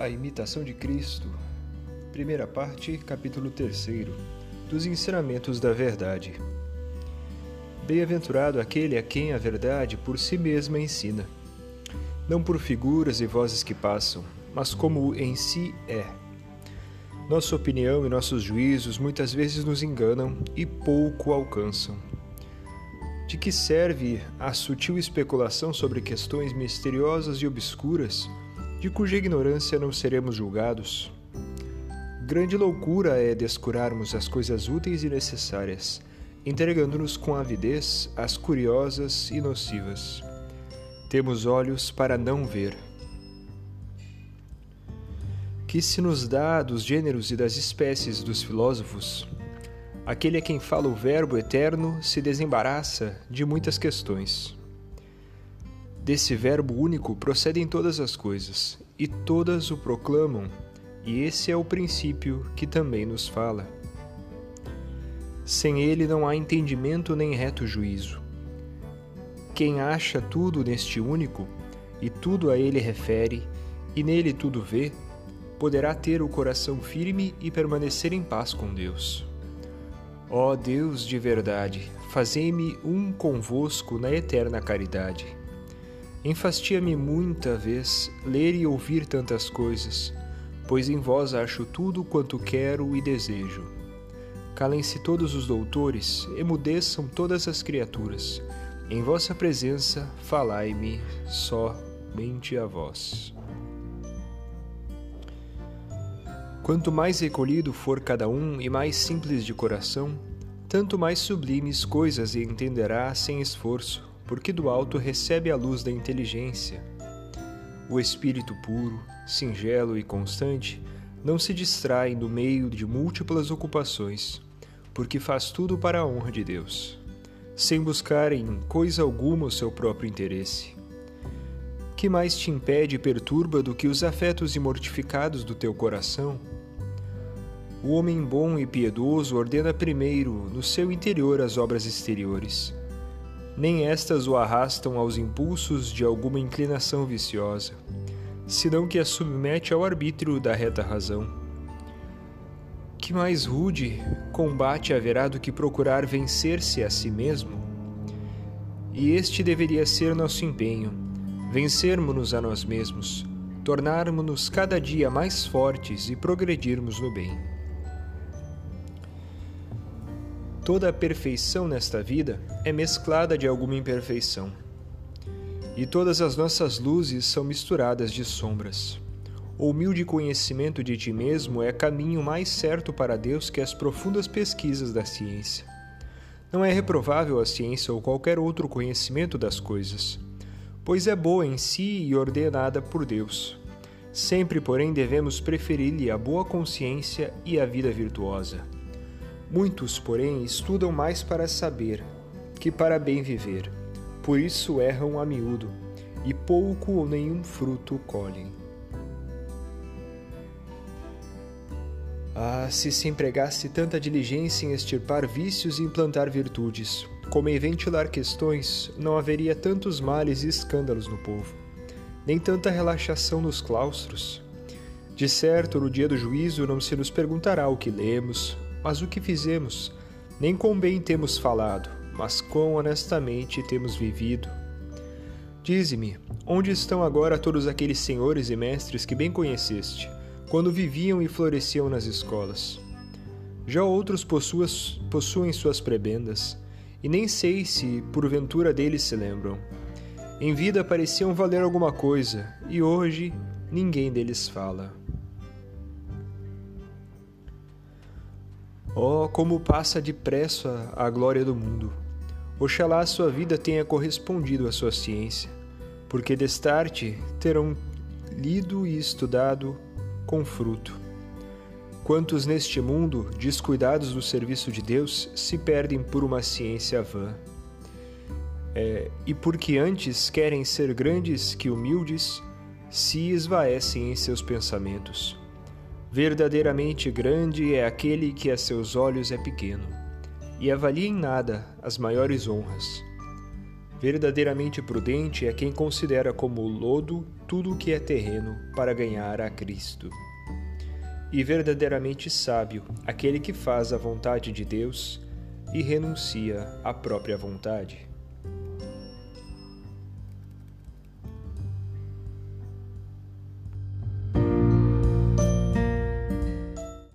A imitação de Cristo. Primeira parte, capítulo 3 dos ensinamentos da verdade. Bem-aventurado aquele a quem a verdade por si mesma ensina, não por figuras e vozes que passam, mas como em si é. Nossa opinião e nossos juízos muitas vezes nos enganam e pouco alcançam. De que serve a sutil especulação sobre questões misteriosas e obscuras, de cuja ignorância não seremos julgados? Grande loucura é descurarmos as coisas úteis e necessárias, entregando-nos com avidez às curiosas e nocivas. Temos olhos para não ver. Que se nos dá dos gêneros e das espécies dos filósofos, Aquele a quem fala o Verbo eterno se desembaraça de muitas questões. Desse Verbo único procedem todas as coisas, e todas o proclamam, e esse é o princípio que também nos fala. Sem ele não há entendimento nem reto juízo. Quem acha tudo neste único, e tudo a ele refere, e nele tudo vê, poderá ter o coração firme e permanecer em paz com Deus. Ó Deus de verdade, fazei-me um convosco na eterna caridade. Enfastia-me muita vez ler e ouvir tantas coisas, pois em vós acho tudo quanto quero e desejo. Calem-se todos os doutores, emudeçam todas as criaturas. Em vossa presença, falai-me somente a vós. Quanto mais recolhido for cada um e mais simples de coração, tanto mais sublimes coisas entenderá sem esforço, porque do alto recebe a luz da inteligência. O espírito puro, singelo e constante não se distrai no meio de múltiplas ocupações, porque faz tudo para a honra de Deus, sem buscar em coisa alguma o seu próprio interesse. Que mais te impede e perturba do que os afetos imortificados do teu coração? O homem bom e piedoso ordena primeiro no seu interior as obras exteriores. Nem estas o arrastam aos impulsos de alguma inclinação viciosa, senão que a submete ao arbítrio da reta razão. Que mais rude combate haverá do que procurar vencer-se a si mesmo? E este deveria ser nosso empenho: vencermos-nos a nós mesmos, tornarmos-nos cada dia mais fortes e progredirmos no bem. Toda a perfeição nesta vida é mesclada de alguma imperfeição. E todas as nossas luzes são misturadas de sombras. O humilde conhecimento de ti mesmo é caminho mais certo para Deus que as profundas pesquisas da ciência. Não é reprovável a ciência ou qualquer outro conhecimento das coisas, pois é boa em si e ordenada por Deus. Sempre, porém, devemos preferir-lhe a boa consciência e a vida virtuosa. Muitos, porém, estudam mais para saber que para bem viver. Por isso erram a miúdo, e pouco ou nenhum fruto colhem. Ah, se se empregasse tanta diligência em extirpar vícios e implantar virtudes, como em ventilar questões, não haveria tantos males e escândalos no povo, nem tanta relaxação nos claustros. De certo, no dia do juízo não se nos perguntará o que lemos, mas o que fizemos? Nem com bem temos falado, mas quão honestamente temos vivido. Dize-me, onde estão agora todos aqueles senhores e mestres que bem conheceste, quando viviam e floresciam nas escolas? Já outros possuas, possuem suas prebendas, e nem sei se porventura deles se lembram. Em vida pareciam valer alguma coisa, e hoje ninguém deles fala. Oh, como passa depressa a glória do mundo! Oxalá a sua vida tenha correspondido à sua ciência, porque destarte terão lido e estudado com fruto. Quantos neste mundo, descuidados do serviço de Deus, se perdem por uma ciência vã? É, e porque antes querem ser grandes que humildes, se esvaecem em seus pensamentos. Verdadeiramente grande é aquele que a seus olhos é pequeno, e avalia em nada as maiores honras. Verdadeiramente prudente é quem considera como lodo tudo o que é terreno para ganhar a Cristo. E verdadeiramente sábio aquele que faz a vontade de Deus e renuncia à própria vontade.